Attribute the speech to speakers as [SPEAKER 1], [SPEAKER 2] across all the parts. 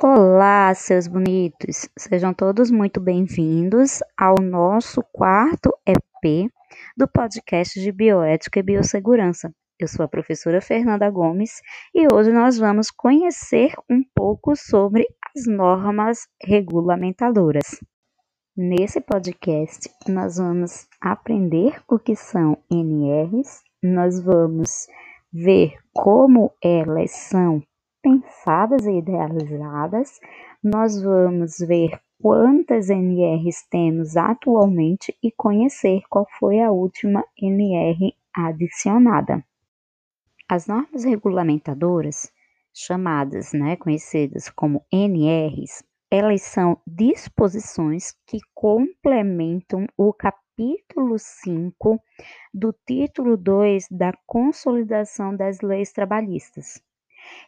[SPEAKER 1] Olá, seus bonitos! Sejam todos muito bem-vindos ao nosso quarto EP do podcast de Bioética e Biossegurança. Eu sou a professora Fernanda Gomes e hoje nós vamos conhecer um pouco sobre as normas regulamentadoras. Nesse podcast, nós vamos aprender o que são NRs, nós vamos ver como elas são pensadas e idealizadas, nós vamos ver quantas NRs temos atualmente e conhecer qual foi a última NR adicionada. As normas regulamentadoras, chamadas, né, conhecidas como NRs, elas são disposições que complementam o capítulo 5 do título 2 da Consolidação das Leis Trabalhistas.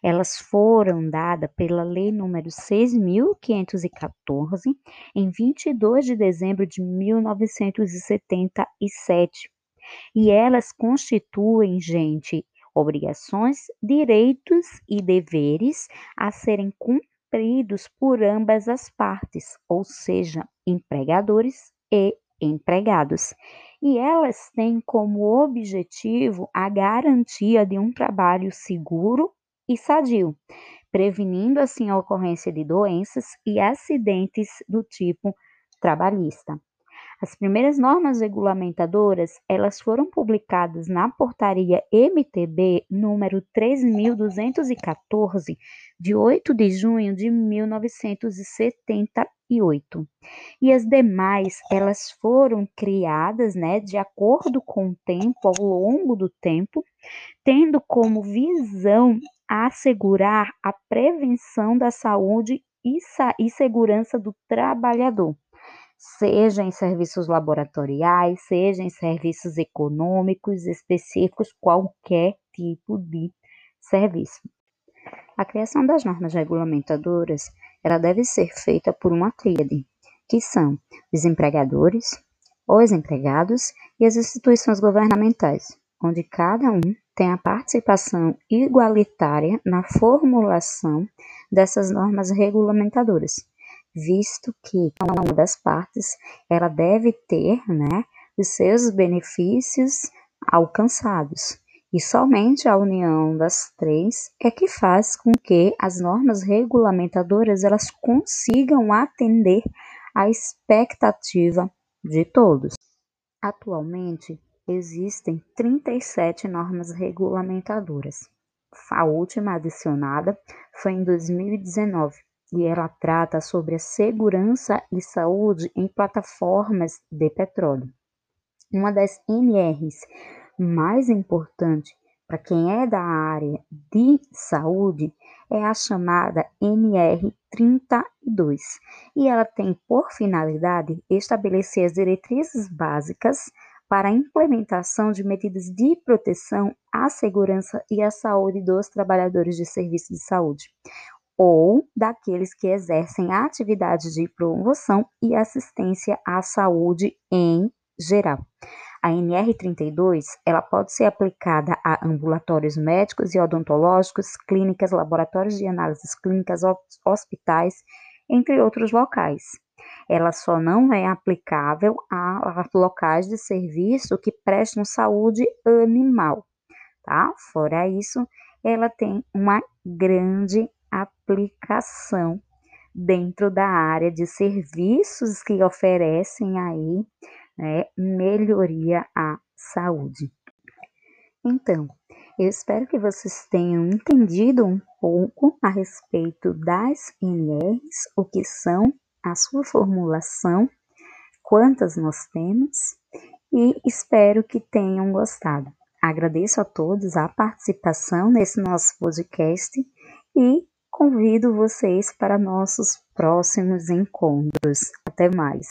[SPEAKER 1] Elas foram dadas pela Lei número 6.514, em 22 de dezembro de 1977. E elas constituem, gente, obrigações, direitos e deveres a serem cumpridos por ambas as partes, ou seja, empregadores e empregados. E elas têm como objetivo a garantia de um trabalho seguro e sadio, prevenindo assim a ocorrência de doenças e acidentes do tipo trabalhista. As primeiras normas regulamentadoras, elas foram publicadas na portaria MTB número 3214 de 8 de junho de 1978. E as demais, elas foram criadas, né, de acordo com o tempo, ao longo do tempo, tendo como visão assegurar a prevenção da saúde e, e segurança do trabalhador seja em serviços laboratoriais, seja em serviços econômicos específicos, qualquer tipo de serviço. A criação das normas regulamentadoras, ela deve ser feita por uma tríade, que são os empregadores, os empregados e as instituições governamentais, onde cada um tem a participação igualitária na formulação dessas normas regulamentadoras visto que cada uma das partes ela deve ter né, os seus benefícios alcançados. E somente a união das três é que faz com que as normas regulamentadoras elas consigam atender à expectativa de todos. Atualmente existem 37 normas regulamentadoras. A última adicionada foi em 2019, e ela trata sobre a segurança e saúde em plataformas de petróleo. Uma das NRs mais importantes para quem é da área de saúde é a chamada NR32 e ela tem por finalidade estabelecer as diretrizes básicas para a implementação de medidas de proteção à segurança e à saúde dos trabalhadores de serviço de saúde, ou daqueles que exercem atividades de promoção e assistência à saúde em geral. A NR32 ela pode ser aplicada a ambulatórios médicos e odontológicos, clínicas, laboratórios de análises clínicas, hospitais, entre outros locais. Ela só não é aplicável a locais de serviço que prestam saúde animal, tá? Fora isso, ela tem uma grande aplicação dentro da área de serviços que oferecem aí né, melhoria à saúde. Então, eu espero que vocês tenham entendido um pouco a respeito das NRs, o que são, a sua formulação, quantas nós temos e espero que tenham gostado. Agradeço a todos a participação nesse nosso podcast e convido vocês para nossos próximos encontros. Até mais!